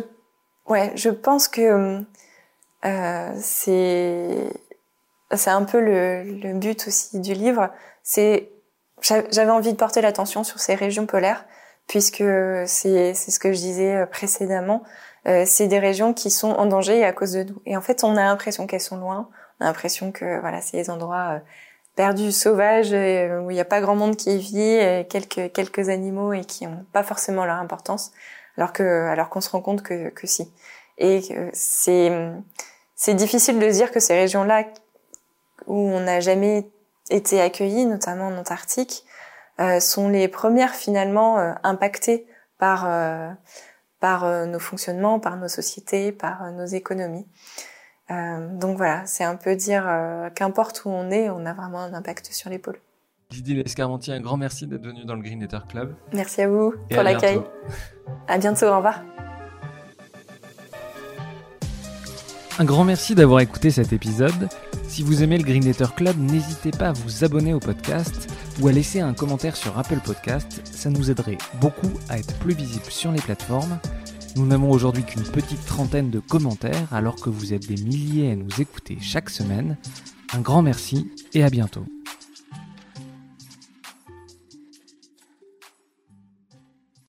Ouais, je pense que euh, c'est c'est un peu le, le, but aussi du livre. C'est j'avais envie de porter l'attention sur ces régions polaires puisque c'est ce que je disais euh, précédemment. Euh, c'est des régions qui sont en danger à cause de nous. Et en fait, on a l'impression qu'elles sont loin. On a l'impression que voilà, c'est des endroits euh, perdus, sauvages, où il n'y a pas grand monde qui vit, quelques quelques animaux et qui n'ont pas forcément leur importance alors que alors qu'on se rend compte que, que si. Et c'est c'est difficile de dire que ces régions-là où on n'a jamais été accueilli, notamment en Antarctique, euh, sont les premières finalement euh, impactées par euh, par euh, nos fonctionnements, par nos sociétés, par euh, nos économies. donc voilà, c'est un peu dire qu'importe où on est, on a vraiment un impact sur pôles. Lydie Lescarmentier, un grand merci d'être venue dans le Green Eater Club. Merci à vous pour l'accueil. À bientôt, au revoir. Un grand merci d'avoir écouté cet épisode. Si vous aimez le Green Eater Club, n'hésitez pas à vous abonner au podcast ou à laisser un commentaire sur Apple Podcast. Ça nous aiderait beaucoup à être plus visible sur les plateformes. Nous n'avons aujourd'hui qu'une petite trentaine de commentaires alors que vous êtes des milliers à nous écouter chaque semaine. Un grand merci et à bientôt.